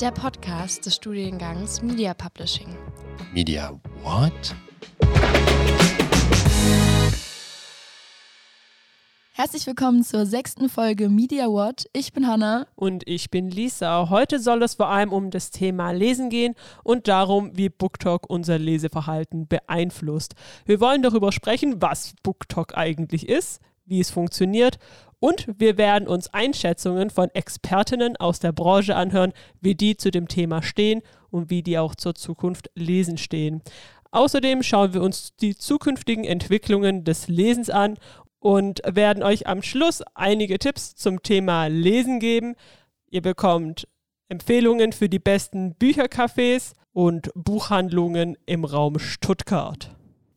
der Podcast des Studiengangs Media Publishing. Media what? Herzlich willkommen zur sechsten Folge Media What. Ich bin Hanna. Und ich bin Lisa. Heute soll es vor allem um das Thema Lesen gehen und darum, wie BookTok unser Leseverhalten beeinflusst. Wir wollen darüber sprechen, was BookTok eigentlich ist, wie es funktioniert und wir werden uns Einschätzungen von Expertinnen aus der Branche anhören, wie die zu dem Thema stehen und wie die auch zur Zukunft lesen stehen. Außerdem schauen wir uns die zukünftigen Entwicklungen des Lesens an und werden euch am Schluss einige Tipps zum Thema Lesen geben. Ihr bekommt Empfehlungen für die besten Büchercafés und Buchhandlungen im Raum Stuttgart.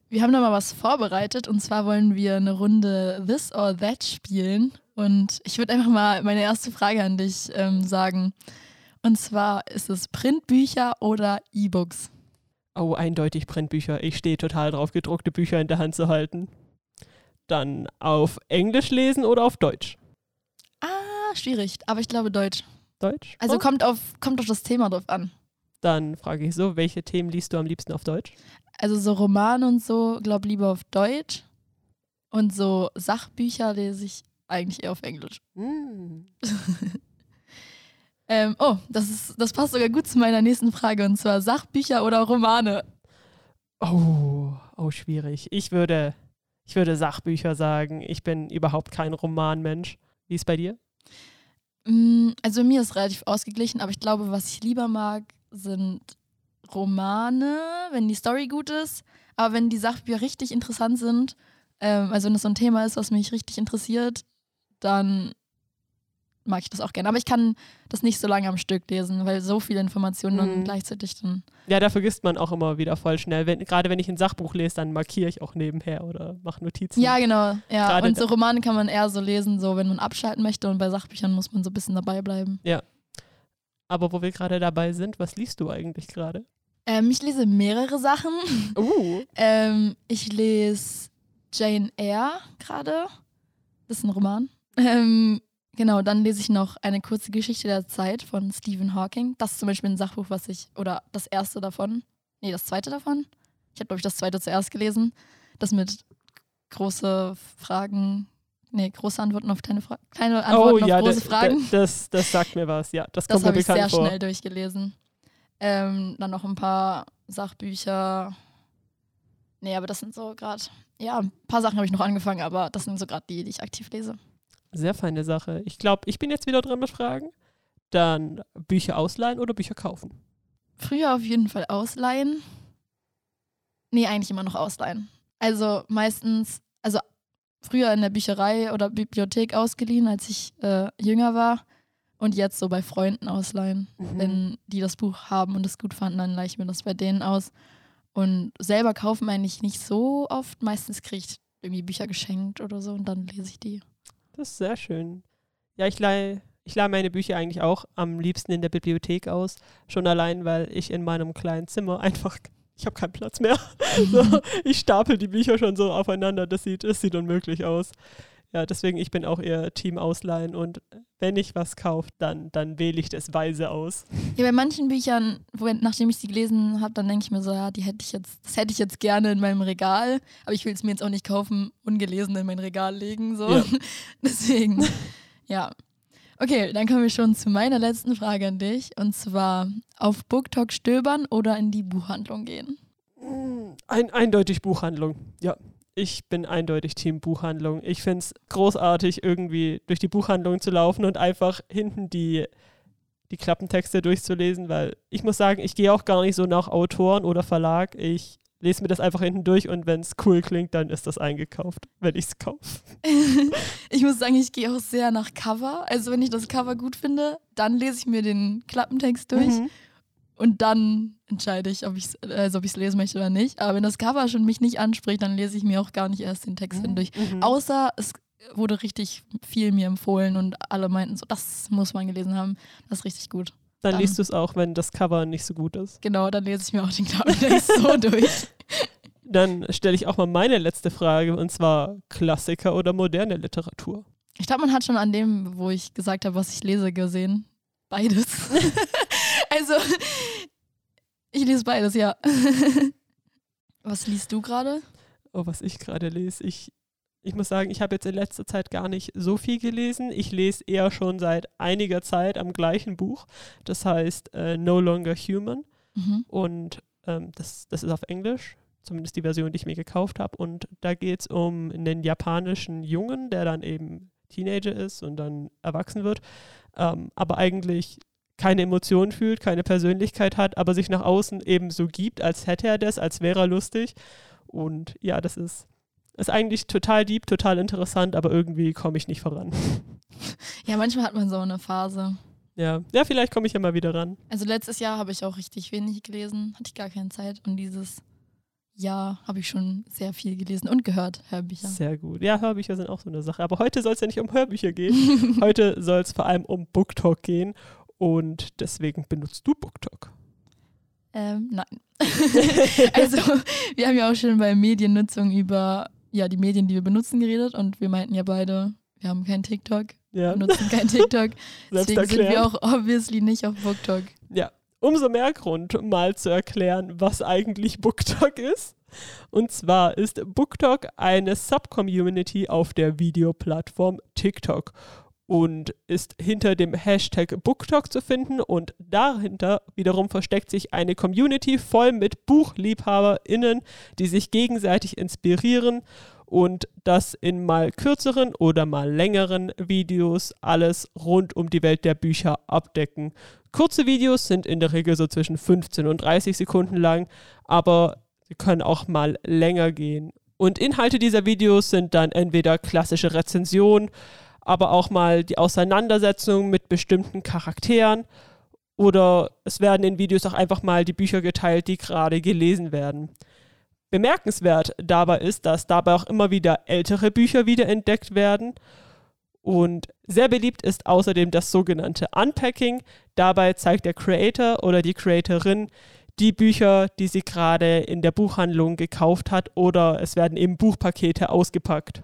Wir haben da mal was vorbereitet und zwar wollen wir eine Runde This or That spielen. Und ich würde einfach mal meine erste Frage an dich ähm, sagen. Und zwar ist es Printbücher oder E-Books? Oh, eindeutig Printbücher. Ich stehe total drauf, gedruckte Bücher in der Hand zu halten. Dann auf Englisch lesen oder auf Deutsch? Ah, schwierig, aber ich glaube Deutsch. Deutsch? Also Oh. kommt, auf, kommt auf das Thema drauf an. Dann frage ich so, welche Themen liest du am liebsten auf Deutsch? Also so Romane und so, glaube lieber auf Deutsch. Und so Sachbücher lese ich eigentlich eher auf Englisch. Hm. Ähm, oh, das, ist, das passt sogar gut zu meiner nächsten Frage und zwar Sachbücher oder Romane. Oh, oh, schwierig. Ich würde, ich würde Sachbücher sagen. Ich bin überhaupt kein Romanmensch. Wie ist bei dir? Mm, Also mir ist relativ ausgeglichen, aber ich glaube, was ich lieber mag, sind Romane, wenn die Story gut ist. Aber wenn die Sachbücher richtig interessant sind, ähm, also wenn das so ein Thema ist, was mich richtig interessiert, dann mag ich das auch gerne. Aber ich kann das nicht so lange am Stück lesen, weil so viele Informationen dann Mhm. gleichzeitig dann. Ja, da vergisst man auch immer wieder voll schnell. Wenn, gerade wenn ich ein Sachbuch lese, dann markiere ich auch nebenher oder mache Notizen. Ja, genau. Ja. Und so Romane kann man eher so lesen, so wenn man abschalten möchte. Und bei Sachbüchern muss man so ein bisschen dabei bleiben. Aber wo wir gerade dabei sind, was liest du eigentlich gerade? Ähm, ich lese mehrere Sachen. Uh, Ähm, ich lese Jane Eyre gerade. Das ist ein Roman. Ähm, genau, dann lese ich noch eine kurze Geschichte der Zeit von Stephen Hawking. Das ist zum Beispiel ein Sachbuch, was ich, oder das erste davon. Nee, das zweite davon. Ich habe, glaube ich, das zweite zuerst gelesen. Das mit große Fragen, nee, große Antworten auf kleine Fragen. Kleine Antworten auf Oh, ja, große Fragen. Da, das, das sagt mir was. Ja, das Das habe ich sehr vor. schnell durchgelesen. Ähm, dann noch ein paar Sachbücher. Nee, aber das sind so gerade, ja, ein paar Sachen habe ich noch angefangen, aber das sind so gerade die, die ich aktiv lese. Sehr feine Sache. Ich glaube, ich bin jetzt wieder dran mit Fragen. Dann Bücher ausleihen oder Bücher kaufen? Früher auf jeden Fall ausleihen. Nee, eigentlich immer noch ausleihen. Also meistens, also früher in der Bücherei oder Bibliothek ausgeliehen, als ich äh, jünger war. Und jetzt so bei Freunden ausleihen. Mhm. Wenn die das Buch haben und es gut fanden, dann leihe ich mir das bei denen aus. Und selber kaufen eigentlich nicht so oft. Meistens kriege ich irgendwie Bücher geschenkt oder so und dann lese ich die. Das ist sehr schön. Ja, ich leihe ich leih meine Bücher eigentlich auch am liebsten in der Bibliothek aus. Schon allein, weil ich in meinem kleinen Zimmer einfach, ich habe keinen Platz mehr. so, ich stapel die Bücher schon so aufeinander. Das sieht, das sieht unmöglich aus. Ja, deswegen, ich bin auch eher Team Ausleihen und wenn ich was kaufe, dann, dann wähle ich das weise aus. Ja, bei manchen Büchern, wo, nachdem ich sie gelesen habe, dann denke ich mir so, ja, die hätte ich jetzt, das hätte ich jetzt gerne in meinem Regal, aber ich will es mir jetzt auch nicht kaufen, ungelesen in mein Regal legen. So. Ja. Deswegen, ja. Okay, dann kommen wir schon zu meiner letzten Frage an dich. Und zwar auf BookTok stöbern oder in die Buchhandlung gehen? Ein, eindeutig Buchhandlung. Ja, ich bin eindeutig Team Buchhandlung. Ich finde es großartig, irgendwie durch die Buchhandlung zu laufen und einfach hinten die, die Klappentexte durchzulesen, weil ich muss sagen, ich gehe auch gar nicht so nach Autoren oder Verlag. Ich lese mir das einfach hinten durch und wenn es cool klingt, dann ist das eingekauft, wenn ich es kaufe. ich muss sagen, ich gehe auch sehr nach Cover. Also wenn ich das Cover gut finde, dann lese ich mir den Klappentext durch. Mhm. Und dann entscheide ich, ob ich es also ob ich's lesen möchte oder nicht. Aber wenn das Cover schon mich nicht anspricht, dann lese ich mir auch gar nicht erst den Text hindurch. Mhm. Außer es wurde richtig viel mir empfohlen und alle meinten so, das muss man gelesen haben. Das ist richtig gut. Dann dann- liest du es auch, wenn das Cover nicht so gut ist. Genau, dann lese ich mir auch den Klappentext so durch. Dann stelle ich auch mal meine letzte Frage und zwar Klassiker oder moderne Literatur. Ich glaube, man hat schon an dem, wo ich gesagt habe, was ich lese, gesehen. Beides. also, ich lese beides, ja. Was liest du gerade? Oh, was ich gerade lese. Ich, ich muss sagen, ich habe jetzt in letzter Zeit gar nicht so viel gelesen. Ich lese eher schon seit einiger Zeit am gleichen Buch. Das heißt äh, No Longer Human. Mhm. Und ähm, das, das ist auf Englisch, zumindest die Version, die ich mir gekauft habe. Und da geht es um einen japanischen Jungen, der dann eben Teenager ist und dann erwachsen wird, ähm, aber eigentlich keine Emotionen fühlt, keine Persönlichkeit hat, aber sich nach außen eben so gibt, als hätte er das, als wäre er lustig. Und ja, das ist, ist eigentlich total deep, total interessant, aber irgendwie komme ich nicht voran. Ja, manchmal hat man so eine Phase. Ja, ja vielleicht komme ich ja mal wieder ran. Also letztes Jahr habe ich auch richtig wenig gelesen, hatte ich gar keine Zeit. Und dieses Jahr habe ich schon sehr viel gelesen und gehört, Hörbücher. Sehr gut. Ja, Hörbücher sind auch so eine Sache. Aber heute soll es ja nicht um Hörbücher gehen. heute soll es vor allem um BookTalk gehen. Und deswegen benutzt du BookTalk. Ähm, nein. also, wir haben ja auch schon bei Mediennutzung über ja, die Medien, die wir benutzen, geredet und wir meinten ja beide, wir haben kein TikTok, Ja, benutzen kein TikTok. Deswegen sind wir auch obviously nicht auf BookTok. Ja, umso mehr Grund, mal zu erklären, was eigentlich BookTok ist. Und zwar ist BookTok eine Subcommunity auf der Videoplattform TikTok und ist hinter dem Hashtag BookTok zu finden und dahinter wiederum versteckt sich eine Community voll mit BuchliebhaberInnen, die sich gegenseitig inspirieren und das in mal kürzeren oder mal längeren Videos alles rund um die Welt der Bücher abdecken. Kurze Videos sind in der Regel so zwischen 15 und 30 Sekunden lang, aber sie können auch mal länger gehen. Und Inhalte dieser Videos sind dann entweder klassische Rezensionen, aber auch mal die Auseinandersetzung mit bestimmten Charakteren oder es werden in Videos auch einfach mal die Bücher geteilt, die gerade gelesen werden. Bemerkenswert dabei ist, dass dabei auch immer wieder ältere Bücher wiederentdeckt werden. Und sehr beliebt ist außerdem das sogenannte Unpacking. Dabei zeigt der Creator oder die Creatorin die Bücher, die sie gerade in der Buchhandlung gekauft hat oder es werden eben Buchpakete ausgepackt.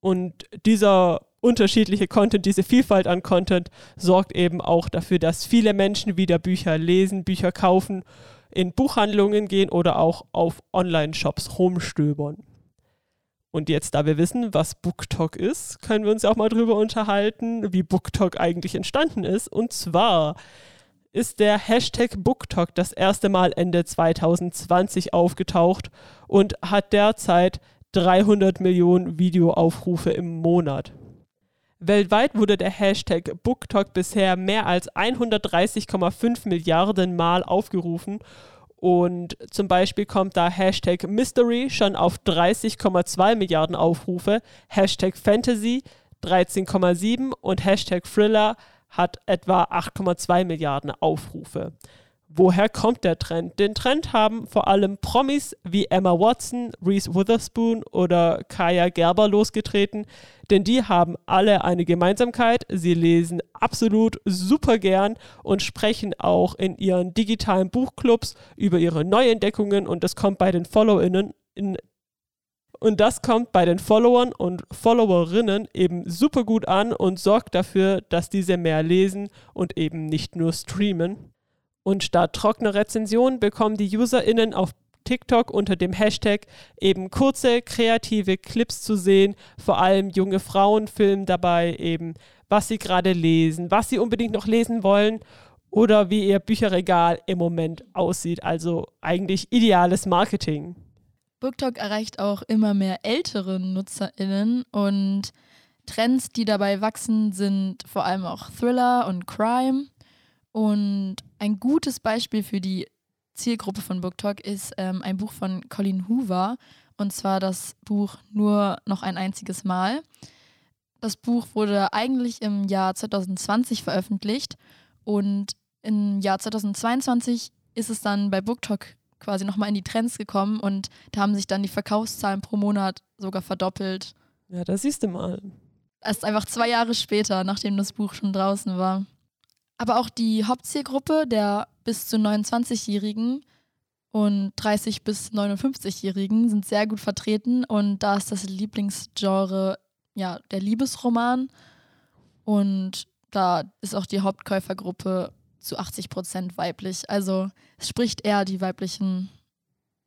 Und dieser unterschiedliche Content, diese Vielfalt an Content sorgt eben auch dafür, dass viele Menschen wieder Bücher lesen, Bücher kaufen, in Buchhandlungen gehen oder auch auf Online-Shops rumstöbern. Und jetzt, da wir wissen, was BookTok ist, können wir uns auch mal drüber unterhalten, wie BookTok eigentlich entstanden ist. Und zwar ist der Hashtag BookTok das erste Mal Ende 2020 aufgetaucht und hat derzeit 300 Millionen Videoaufrufe im Monat. Weltweit wurde der Hashtag BookTok bisher mehr als 130,5 Milliarden Mal aufgerufen und zum Beispiel kommt da Hashtag Mystery schon auf 30,2 Milliarden Aufrufe, Hashtag Fantasy 13,7 und Hashtag Thriller hat etwa 8,2 Milliarden Aufrufe. Woher kommt der Trend? Den Trend haben vor allem Promis wie Emma Watson, Reese Witherspoon oder Kaya Gerber losgetreten, denn die haben alle eine Gemeinsamkeit. Sie lesen absolut super gern und sprechen auch in ihren digitalen Buchclubs über ihre Neuentdeckungen und das kommt bei den FollowerInnen in und das kommt bei den Followern und Followerinnen eben super gut an und sorgt dafür, dass diese mehr lesen und eben nicht nur streamen. Und statt trockener Rezensionen bekommen die UserInnen auf TikTok unter dem Hashtag eben kurze, kreative Clips zu sehen. Vor allem junge Frauen filmen dabei eben, was sie gerade lesen, was sie unbedingt noch lesen wollen oder wie ihr Bücherregal im Moment aussieht. Also eigentlich ideales Marketing. BookTok erreicht auch immer mehr ältere NutzerInnen und Trends, die dabei wachsen, sind vor allem auch Thriller und Crime. Und ein gutes Beispiel für die Zielgruppe von BookTok ist ähm, ein Buch von Colin Hoover und zwar das Buch Nur noch ein einziges Mal. Das Buch wurde eigentlich im Jahr 2020 veröffentlicht und im Jahr 2022 ist es dann bei BookTok quasi nochmal in die Trends gekommen und da haben sich dann die Verkaufszahlen pro Monat sogar verdoppelt. Ja, da siehst du mal. Erst einfach zwei Jahre später, nachdem das Buch schon draußen war. Aber auch die Hauptzielgruppe der bis zu 29-Jährigen und 30 bis 59-Jährigen sind sehr gut vertreten und da ist das Lieblingsgenre ja der Liebesroman und da ist auch die Hauptkäufergruppe zu 80 Prozent weiblich. Also es spricht eher die weiblichen,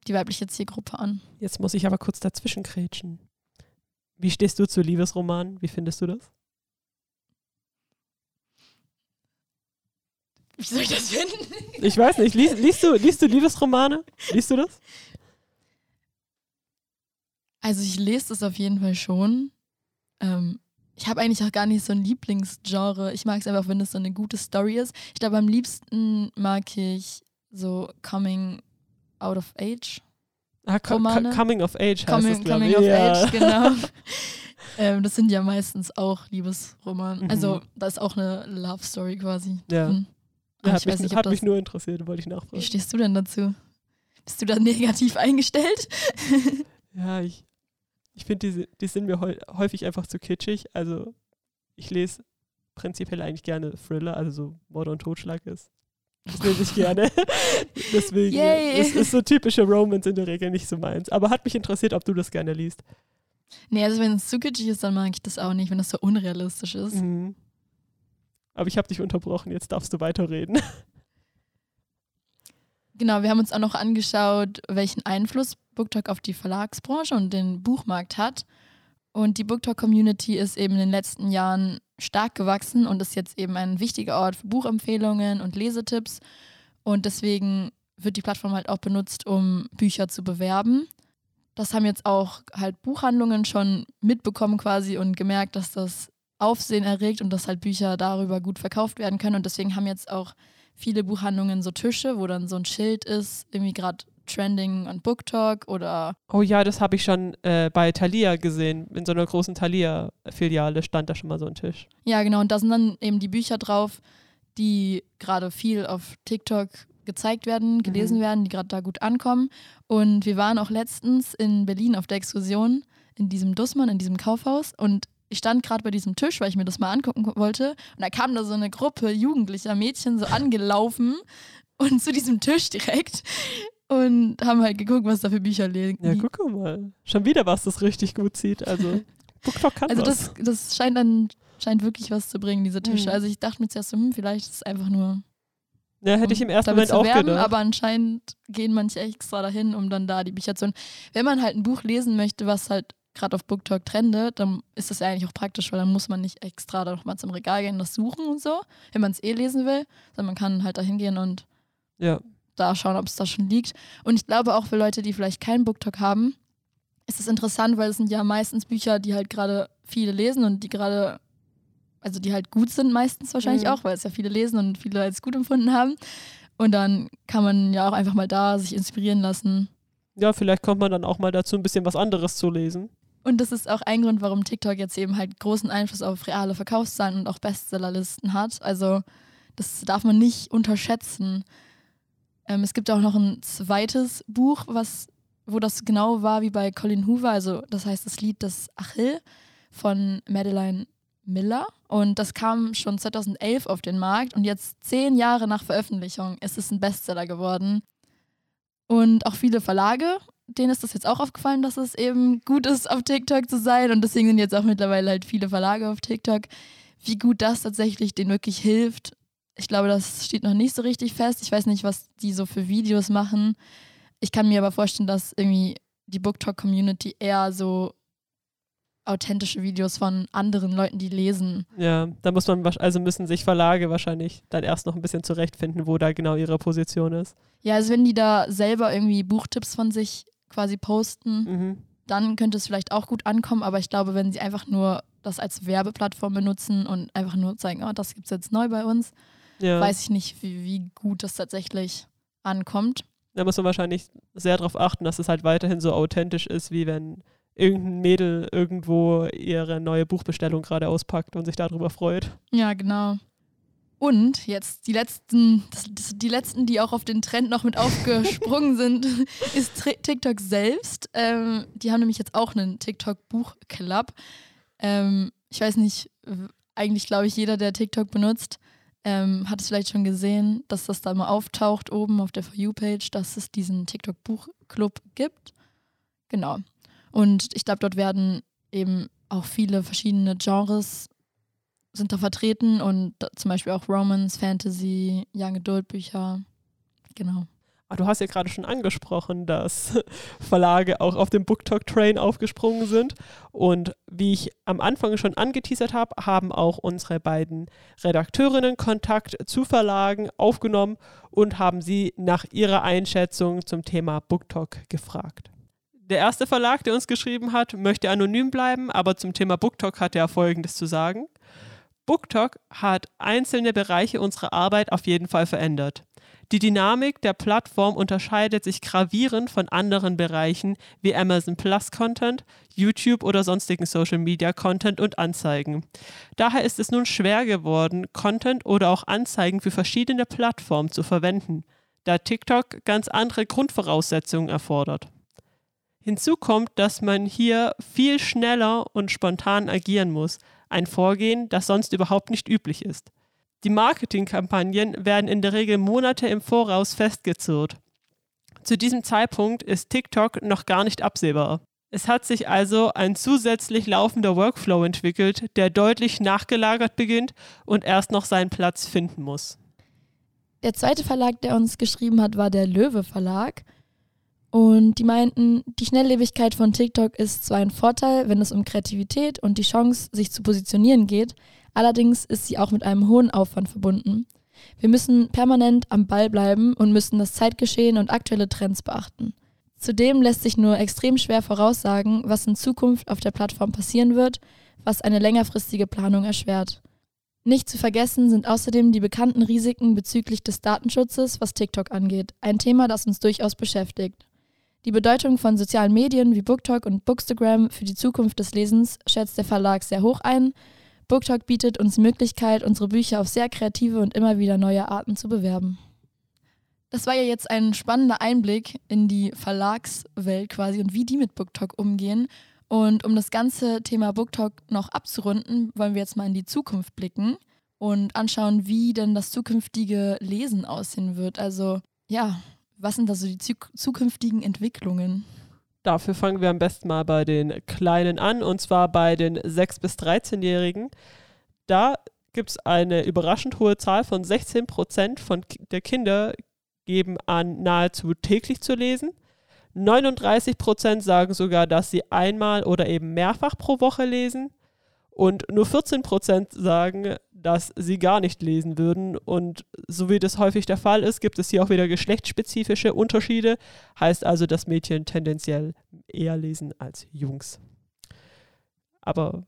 die weibliche Zielgruppe an. Jetzt muss ich aber kurz dazwischen krätschen. Wie stehst du zu Liebesromanen? Wie findest du das? Wie soll ich das finden? Ich weiß nicht. Lies, liest, du, liest du Liebesromane? Liest du das? Also ich lese das auf jeden Fall schon. Ähm, ich habe eigentlich auch gar nicht so ein Lieblingsgenre. Ich mag es einfach, wenn es so eine gute Story ist. Ich glaube, am liebsten mag ich so Coming Out of Age. Ah, co Romane. coming of Age heißt Coming, das, coming ich. of ja. Age, genau. ähm, das sind ja meistens auch Liebesromane. Mhm. Also da ist auch eine Love Story quasi. Ja. drin. Ja, hat ich mich, weiß nicht, hat mich nur interessiert, wollte ich Wie nachfragen. stehst du denn dazu? Bist du da negativ eingestellt? Ja, ich, ich finde, die, die sind mir häu- häufig einfach zu kitschig. Also ich lese prinzipiell eigentlich gerne Thriller, also so Mord und Totschlag ist. Das lese ich gerne. Deswegen Yay. ist, ist so typische Romance in der Regel nicht so meins. Aber hat mich interessiert, ob du das gerne liest. nee, also wenn es zu kitschig ist, dann mag ich das auch nicht, wenn das so unrealistisch ist. Mhm. Aber ich habe dich unterbrochen, jetzt darfst du weiterreden. Genau, wir haben uns auch noch angeschaut, welchen Einfluss BookTok auf die Verlagsbranche und den Buchmarkt hat. Und die BookTok-Community ist eben in den letzten Jahren stark gewachsen und ist jetzt eben ein wichtiger Ort für Buchempfehlungen und Lesetipps. Und deswegen wird die Plattform halt auch benutzt, um Bücher zu bewerben. Das haben jetzt auch halt Buchhandlungen schon mitbekommen quasi und gemerkt, dass das Aufsehen erregt und dass halt Bücher darüber gut verkauft werden können. Und deswegen haben jetzt auch viele Buchhandlungen so Tische, wo dann so ein Schild ist, irgendwie gerade Trending und BookTok oder Oh ja, das habe ich schon äh, bei Thalia gesehen. In so einer großen Thalia-Filiale stand da schon mal so ein Tisch. ja genau, und da sind dann eben die Bücher drauf, die gerade viel auf TikTok gezeigt werden, gelesen Mhm. werden, die gerade da gut ankommen. Und wir waren auch letztens in Berlin auf der Exkursion in diesem Dussmann, in diesem Kaufhaus und ich stand gerade bei diesem Tisch, weil ich mir das mal angucken wollte. Und da kam da so eine Gruppe jugendlicher Mädchen so angelaufen und zu diesem Tisch direkt und haben halt geguckt, was da für Bücher liegen. Ja, guck mal. Schon wieder was, das richtig gut sieht. Also, BookTok kann Also das, das scheint dann scheint wirklich was zu bringen, diese Tische. Mhm. Also ich dachte mir zuerst so, hm, vielleicht ist es einfach nur Ja, hätte ich um im ersten Moment auch werben, gedacht. aber anscheinend gehen manche extra dahin, um dann da die Bücher zu holen. Wenn man halt ein Buch lesen möchte, was halt gerade auf BookTok trendet, dann ist das ja eigentlich auch praktisch, weil dann muss man nicht extra da nochmal zum Regal gehen und das suchen und so, wenn man es eh lesen will, sondern man kann halt da hingehen und ja. da schauen, ob es da schon liegt. Und ich glaube auch für Leute, die vielleicht keinen BookTok haben, ist es interessant, weil es sind ja meistens Bücher, die halt gerade viele lesen und die gerade, also die halt gut sind meistens wahrscheinlich Mhm. auch, weil es ja viele lesen und viele als gut empfunden haben. Und dann kann man ja auch einfach mal da sich inspirieren lassen. ja, vielleicht kommt man dann auch mal dazu, ein bisschen was anderes zu lesen. Und das ist auch ein Grund, warum TikTok jetzt eben halt großen Einfluss auf reale Verkaufszahlen und auch Bestsellerlisten hat. Also das darf man nicht unterschätzen. Ähm, es gibt auch noch ein zweites Buch, was, wo das genau war wie bei Colin Hoover. Also das heißt das Lied des Achill von Madeline Miller. Und das kam schon 2011 auf den Markt und jetzt zehn Jahre nach Veröffentlichung ist es ein Bestseller geworden. Und auch viele Verlage denen ist das jetzt auch aufgefallen, dass es eben gut ist, auf TikTok zu sein. Und deswegen sind jetzt auch mittlerweile halt viele Verlage auf TikTok. Wie gut das tatsächlich denen wirklich hilft, ich glaube, das steht noch nicht so richtig fest. Ich weiß nicht, was die so für Videos machen. Ich kann mir aber vorstellen, dass irgendwie die BookTok-Community eher so authentische Videos von anderen Leuten, die lesen. Ja, da muss man, also müssen sich Verlage wahrscheinlich dann erst noch ein bisschen zurechtfinden, wo da genau ihre Position ist. Ja, also wenn die da selber irgendwie Buchtipps von sich quasi posten, Mhm. dann könnte es vielleicht auch gut ankommen, aber ich glaube, wenn sie einfach nur das als Werbeplattform benutzen und einfach nur zeigen, oh, das gibt es jetzt neu bei uns, Ja. weiß ich nicht, wie, wie gut das tatsächlich ankommt. Da muss man wahrscheinlich sehr darauf achten, dass es halt weiterhin so authentisch ist, wie wenn irgendein Mädel irgendwo ihre neue Buchbestellung gerade auspackt und sich darüber freut. Ja, genau. Und jetzt die letzten, die letzten, die auch auf den Trend noch mit aufgesprungen sind, ist TikTok selbst. Ähm, die haben nämlich jetzt auch einen TikTok-Buchclub. Ähm, ich weiß nicht, eigentlich glaube ich, jeder, der TikTok benutzt, ähm, hat es vielleicht schon gesehen, dass das da mal auftaucht oben auf der For You-Page, dass es diesen TikTok-Buchclub gibt. Genau. Und ich glaube, dort werden eben auch viele verschiedene Genres sind da vertreten und da, zum Beispiel auch Romance, Fantasy, Young Adult Bücher. Genau. Ah, du hast ja gerade schon angesprochen, dass Verlage auch auf dem BookTok Train aufgesprungen sind. Und wie ich am Anfang schon angeteasert habe, haben auch unsere beiden Redakteurinnen Kontakt zu Verlagen aufgenommen und haben sie nach ihrer Einschätzung zum Thema BookTok gefragt. Der erste Verlag, der uns geschrieben hat, möchte anonym bleiben, aber zum Thema BookTok hat er Folgendes zu sagen. BookTok hat einzelne Bereiche unserer Arbeit auf jeden Fall verändert. Die Dynamik der Plattform unterscheidet sich gravierend von anderen Bereichen wie Amazon Plus Content, YouTube oder sonstigen Social Media Content und Anzeigen. Daher ist es nun schwer geworden, Content oder auch Anzeigen für verschiedene Plattformen zu verwenden, da TikTok ganz andere Grundvoraussetzungen erfordert. Hinzu kommt, dass man hier viel schneller und spontan agieren muss, ein Vorgehen, das sonst überhaupt nicht üblich ist. Die Marketingkampagnen werden in der Regel Monate im Voraus festgezurrt. Zu diesem Zeitpunkt ist TikTok noch gar nicht absehbar. Es hat sich also ein zusätzlich laufender Workflow entwickelt, der deutlich nachgelagert beginnt und erst noch seinen Platz finden muss. Der zweite Verlag, der uns geschrieben hat, war der Löwe Verlag. Und die meinten, die Schnelllebigkeit von TikTok ist zwar ein Vorteil, wenn es um Kreativität und die Chance, sich zu positionieren geht, Allerdings ist sie auch mit einem hohen Aufwand verbunden. Wir müssen permanent am Ball bleiben und müssen das Zeitgeschehen und aktuelle Trends beachten. Zudem lässt sich nur extrem schwer voraussagen, was in Zukunft auf der Plattform passieren wird, was eine längerfristige Planung erschwert. Nicht zu vergessen sind außerdem die bekannten Risiken bezüglich des Datenschutzes, was TikTok angeht, ein Thema, das uns durchaus beschäftigt. Die Bedeutung von sozialen Medien wie BookTok und Bookstagram für die Zukunft des Lesens schätzt der Verlag sehr hoch ein BookTalk bietet uns die Möglichkeit, unsere Bücher auf sehr kreative und immer wieder neue Arten zu bewerben. Das war ja jetzt ein spannender Einblick in die Verlagswelt quasi und wie die mit BookTalk umgehen. Und um das ganze Thema BookTalk noch abzurunden, wollen wir jetzt mal in die Zukunft blicken und anschauen, wie denn das zukünftige Lesen aussehen wird. Also ja, was sind da so die zukünftigen Entwicklungen? Dafür fangen wir am besten mal bei den Kleinen an, und zwar bei den 6- bis 13-Jährigen. Da gibt es eine überraschend hohe Zahl von 16 Prozent von der Kinder geben an, nahezu täglich zu lesen. 39 Prozent sagen sogar, dass sie einmal oder eben mehrfach pro Woche lesen. Und nur 14 Prozent sagen, dass sie gar nicht lesen würden. Und so wie das häufig der Fall ist, gibt es hier auch wieder geschlechtsspezifische Unterschiede. Heißt also, dass Mädchen tendenziell eher lesen als Jungs. Aber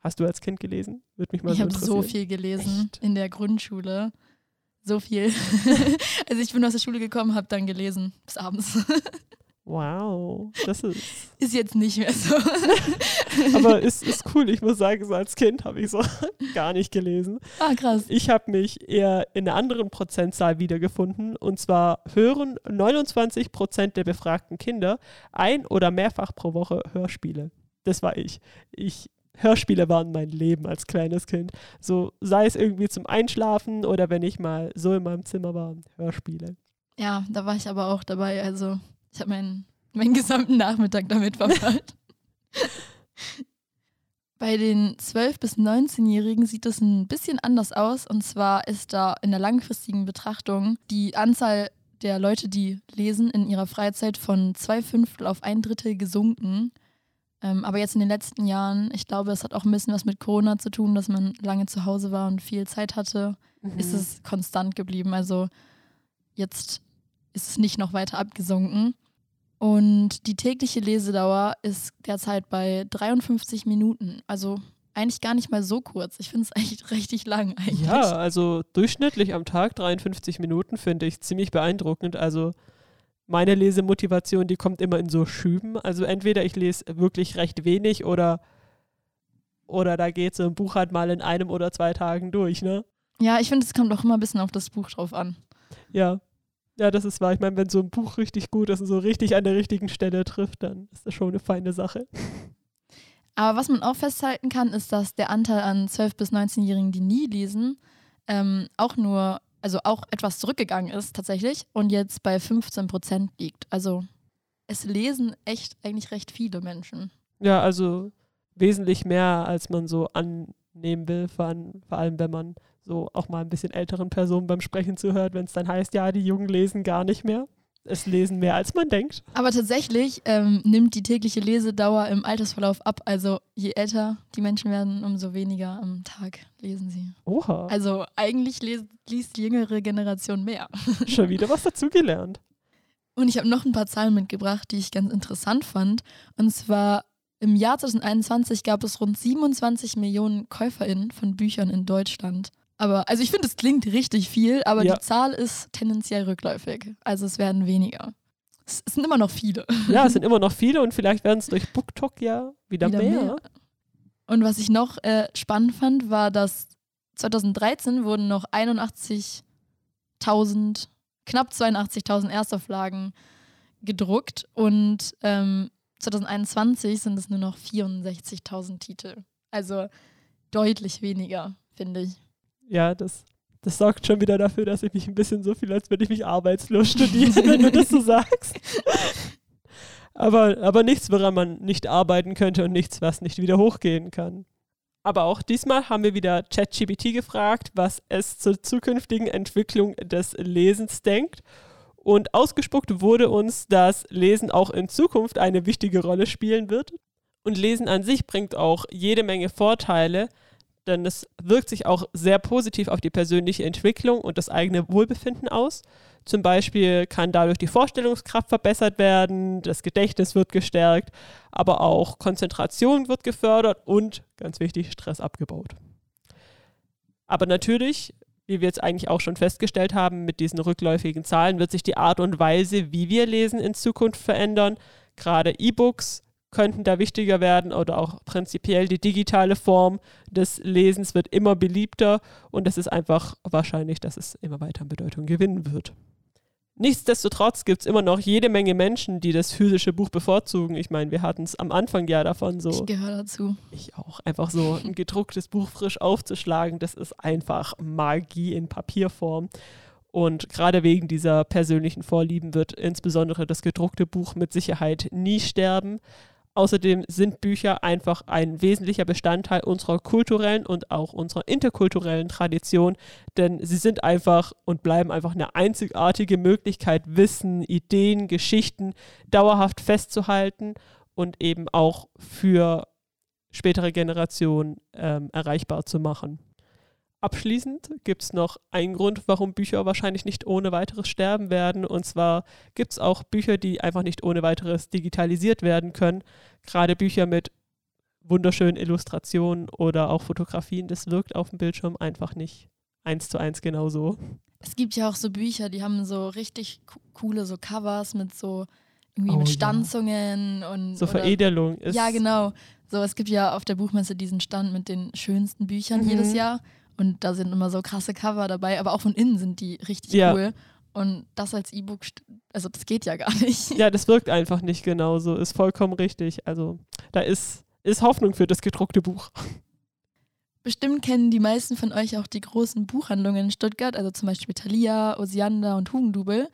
hast du als Kind gelesen? Würde mich mal ich habe so viel gelesen Echt? in der Grundschule. So viel. also ich bin aus der Schule gekommen, habe dann gelesen bis abends. Wow, das ist. Ist jetzt nicht mehr so. Aber ist, ist cool. Ich muss sagen, so als Kind habe ich so gar nicht gelesen. Ah, krass. Ich habe mich eher in einer anderen Prozentzahl wiedergefunden. Und zwar hören 29 Prozent der befragten Kinder ein- oder mehrfach pro Woche Hörspiele. Das war ich. Ich Hörspiele waren mein Leben als kleines Kind. So sei es irgendwie zum Einschlafen oder wenn ich mal so in meinem Zimmer war, Hörspiele. Ja, da war ich aber auch dabei. Also ich habe meinen, meinen gesamten Nachmittag damit verbracht. Bei den 12- bis 19-Jährigen sieht es ein bisschen anders aus. Und zwar ist da in der langfristigen Betrachtung die Anzahl der Leute, die lesen, in ihrer Freizeit von zwei Fünftel auf ein Drittel gesunken. Ähm, aber jetzt in den letzten Jahren, ich glaube, es hat auch ein bisschen was mit Corona zu tun, dass man lange zu Hause war und viel Zeit hatte, mhm. ist es konstant geblieben. Also jetzt ist es nicht noch weiter abgesunken. Und die tägliche Lesedauer ist derzeit bei 53 Minuten. Also eigentlich gar nicht mal so kurz. Ich finde es echt richtig lang eigentlich. Ja, also durchschnittlich am Tag 53 Minuten finde ich ziemlich beeindruckend. Also meine Lesemotivation, die kommt immer in so Schüben. Also entweder ich lese wirklich recht wenig oder, oder da geht so ein Buch halt mal in einem oder zwei Tagen durch, ne? Ja, ich finde, es kommt auch immer ein bisschen auf das Buch drauf an. Ja, ja, das ist wahr. Ich meine, wenn so ein Buch richtig gut ist und so richtig an der richtigen Stelle trifft, dann ist das schon eine feine Sache. Aber was man auch festhalten kann, ist, dass der Anteil an 12- bis 19-Jährigen, die nie lesen, ähm, auch nur, also auch etwas zurückgegangen ist tatsächlich und jetzt bei 15 Prozent liegt. Also es lesen echt eigentlich recht viele Menschen. Ja, also wesentlich mehr, als man so an, nehmen will, vor allem, vor allem wenn man so auch mal ein bisschen älteren Personen beim Sprechen zuhört, wenn es dann heißt, ja, die Jungen lesen gar nicht mehr. Es lesen mehr, als man denkt. Aber tatsächlich ähm, nimmt die tägliche Lesedauer im Altersverlauf ab. Also je älter die Menschen werden, umso weniger am Tag lesen sie. Oha. Also eigentlich liest die jüngere Generation mehr. Schon wieder was dazugelernt. Und ich habe noch ein paar Zahlen mitgebracht, die ich ganz interessant fand. Und zwar im Jahr 2021 gab es rund 27 Millionen KäuferInnen von Büchern in Deutschland. Aber, also ich finde, es klingt richtig viel, aber Ja. die Zahl ist tendenziell rückläufig. Also es werden weniger. Es, es sind immer noch viele. Ja, es sind immer noch viele und vielleicht werden es durch BookTok ja wieder, Wieder mehr. mehr. Und was ich noch äh, spannend fand, war, dass 2013 wurden noch 81.000, knapp 82.000 Erstauflagen gedruckt und ähm, 2021 sind es nur noch 64.000 Titel. Also deutlich weniger, finde ich. Ja, das, das sorgt schon wieder dafür, dass ich mich ein bisschen so fühle, als würde ich mich arbeitslos studieren, wenn du das so sagst. Aber, aber nichts, woran man nicht arbeiten könnte und nichts, was nicht wieder hochgehen kann. Aber auch diesmal haben wir wieder ChatGPT gefragt, was es zur zukünftigen Entwicklung des Lesens denkt. Und ausgespuckt wurde uns, dass Lesen auch in Zukunft eine wichtige Rolle spielen wird. Und Lesen an sich bringt auch jede Menge Vorteile, denn es wirkt sich auch sehr positiv auf die persönliche Entwicklung und das eigene Wohlbefinden aus. Zum Beispiel kann dadurch die Vorstellungskraft verbessert werden, das Gedächtnis wird gestärkt, aber auch Konzentration wird gefördert und, ganz wichtig, Stress abgebaut. Aber natürlich, wie wir jetzt eigentlich auch schon festgestellt haben, mit diesen rückläufigen Zahlen wird sich die Art und Weise, wie wir lesen, in Zukunft verändern. Gerade E-Books könnten da wichtiger werden oder auch prinzipiell die digitale Form des Lesens wird immer beliebter und es ist einfach wahrscheinlich, dass es immer weiter an Bedeutung gewinnen wird. Nichtsdestotrotz gibt es immer noch jede Menge Menschen, die das physische Buch bevorzugen. Ich meine, wir hatten es am Anfang ja davon so. Ich gehöre dazu. Ich auch. Einfach so ein gedrucktes Buch frisch aufzuschlagen, das ist einfach Magie in Papierform. Und gerade wegen dieser persönlichen Vorlieben wird insbesondere das gedruckte Buch mit Sicherheit nie sterben. Außerdem sind Bücher einfach ein wesentlicher Bestandteil unserer kulturellen und auch unserer interkulturellen Tradition, denn sie sind einfach und bleiben einfach eine einzigartige Möglichkeit, Wissen, Ideen, Geschichten dauerhaft festzuhalten und eben auch für spätere Generationen ähm, erreichbar zu machen. Abschließend gibt es noch einen Grund, warum Bücher wahrscheinlich nicht ohne weiteres sterben werden. Und zwar gibt es auch Bücher, die einfach nicht ohne weiteres digitalisiert werden können. Gerade Bücher mit wunderschönen Illustrationen oder auch Fotografien, das wirkt auf dem Bildschirm einfach nicht eins zu eins genauso. Es gibt ja auch so Bücher, die haben so richtig co- coole so Covers mit so irgendwie Oh, mit ja. Stanzungen und So oder- Veredelung ist. Ja, genau. So, es gibt ja auf der Buchmesse diesen Stand mit den schönsten Büchern Mhm. jedes Jahr. Und da sind immer so krasse Cover dabei, aber auch von innen sind die richtig Ja. cool. Und das als E-Book, also das geht ja gar nicht. Ja, das wirkt einfach nicht genauso. Ist vollkommen richtig. Also da ist, ist Hoffnung für das gedruckte Buch. Bestimmt kennen die meisten von euch auch die großen Buchhandlungen in Stuttgart, also zum Beispiel Thalia, Osiander und Hugendubel.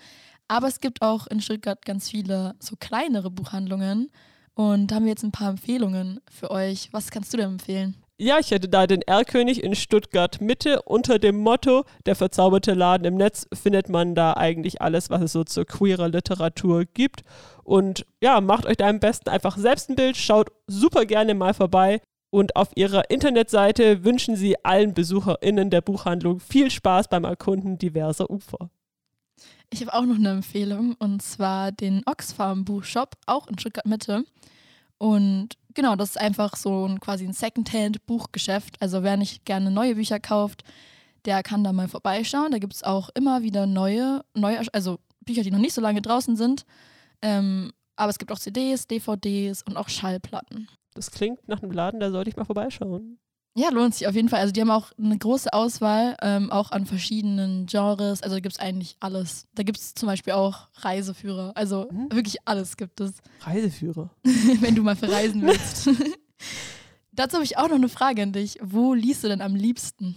Aber es gibt auch in Stuttgart ganz viele so kleinere Buchhandlungen. Und da haben wir jetzt ein paar Empfehlungen für euch. Was kannst du denn empfehlen? Ja, ich hätte da den Erlkönig in Stuttgart Mitte unter dem Motto Der verzauberte Laden im Netz findet man da eigentlich alles, was es so zur queerer Literatur gibt. Und ja, macht euch da am besten einfach selbst ein Bild, schaut super gerne mal vorbei. Und auf ihrer Internetseite wünschen sie allen BesucherInnen der Buchhandlung viel Spaß beim Erkunden diverser Ufer. Ich habe auch noch eine Empfehlung und zwar den Oxfam Buchshop, auch in Stuttgart Mitte. Und genau, das ist einfach so ein quasi ein Secondhand-Buchgeschäft. Also wer nicht gerne neue Bücher kauft, der kann da mal vorbeischauen. Da gibt es auch immer wieder neue, neue, also Bücher, die noch nicht so lange draußen sind. Ähm, aber es gibt auch CDs, DVDs und auch Schallplatten. Das klingt nach einem Laden, da sollte ich mal vorbeischauen. Ja, lohnt sich auf jeden Fall. Also die haben auch eine große Auswahl, ähm, auch an verschiedenen Genres. Also da gibt es eigentlich alles. Da gibt es zum Beispiel auch Reiseführer. Also Mhm. wirklich alles gibt es, Reiseführer. wenn du mal verreisen willst. Dazu habe ich auch noch eine Frage an dich. Wo liest du denn am liebsten?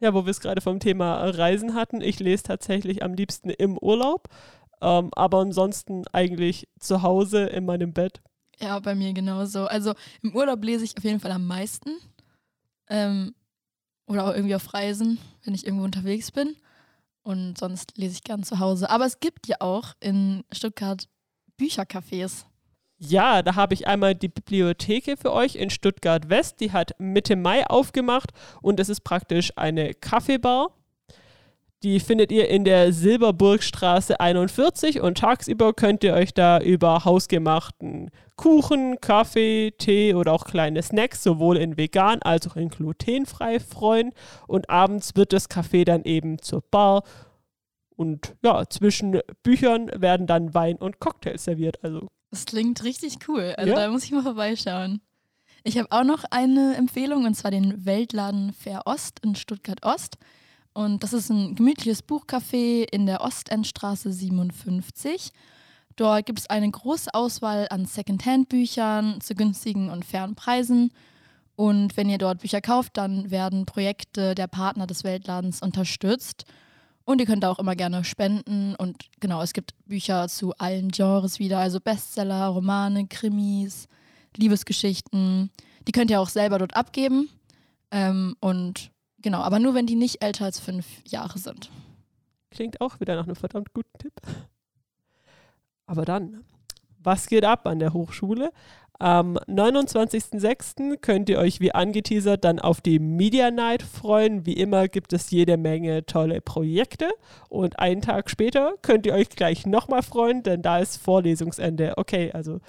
Ja, wo wir es gerade vom Thema Reisen hatten. Ich lese tatsächlich am liebsten im Urlaub, ähm, aber ansonsten eigentlich zu Hause in meinem Bett. Ja, bei mir genauso. Also im Urlaub lese ich auf jeden Fall am meisten. Ähm, oder auch irgendwie auf Reisen, wenn ich irgendwo unterwegs bin. Und sonst lese ich gern zu Hause. Aber es gibt ja auch in Stuttgart Büchercafés. Ja, da habe ich einmal die Bibliotheke für euch in Stuttgart West. Die hat Mitte Mai aufgemacht und es ist praktisch eine Kaffeebar. Die findet ihr in der Silberburgstraße 41 und tagsüber könnt ihr euch da über hausgemachten Kuchen, Kaffee, Tee oder auch kleine Snacks sowohl in vegan als auch in glutenfrei freuen. Und abends wird das Café dann eben zur Bar. Und ja, zwischen Büchern werden dann Wein und Cocktails serviert. Also Das klingt richtig cool. Also Ja. da muss ich mal vorbeischauen. Ich habe auch noch eine Empfehlung und zwar den Weltladen Fair Ost in Stuttgart Ost. Und das ist ein gemütliches Buchcafé in der Ostendstraße 57. Dort gibt es eine große Auswahl an Secondhand-Büchern zu günstigen und fairen Preisen. Und wenn ihr dort Bücher kauft, dann werden Projekte der Partner des Weltladens unterstützt. Und ihr könnt auch immer gerne spenden. Und genau, es gibt Bücher zu allen Genres wieder, also Bestseller, Romane, Krimis, Liebesgeschichten. Die könnt ihr auch selber dort abgeben. Ähm, und genau, aber nur wenn die nicht älter als fünf Jahre sind. klingt auch wieder nach einem verdammt guten Tipp. Aber dann, was geht ab an der Hochschule? Am 29.06. könnt ihr euch wie angeteasert dann auf die Media Night freuen. Wie immer gibt es jede Menge tolle Projekte. Und einen Tag später könnt ihr euch gleich nochmal freuen, denn da ist Vorlesungsende. Okay, also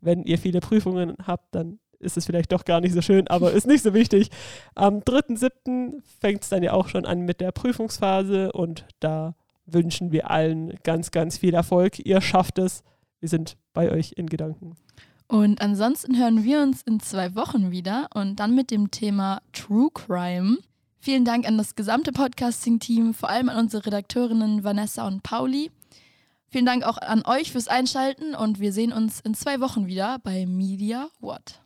wenn ihr viele Prüfungen habt, dann ist es vielleicht doch gar nicht so schön, aber ist nicht so wichtig. Am 3.07. fängt es dann ja auch schon an mit der Prüfungsphase und da wünschen wir allen ganz, ganz viel Erfolg. Ihr schafft es. Wir sind bei euch in Gedanken. Und ansonsten hören wir uns in zwei Wochen wieder und dann mit dem Thema True Crime. Vielen Dank an das gesamte Podcasting-Team, vor allem an unsere Redakteurinnen Vanessa und Pauli. Vielen Dank auch an euch fürs Einschalten und wir sehen uns in zwei Wochen wieder bei Media What.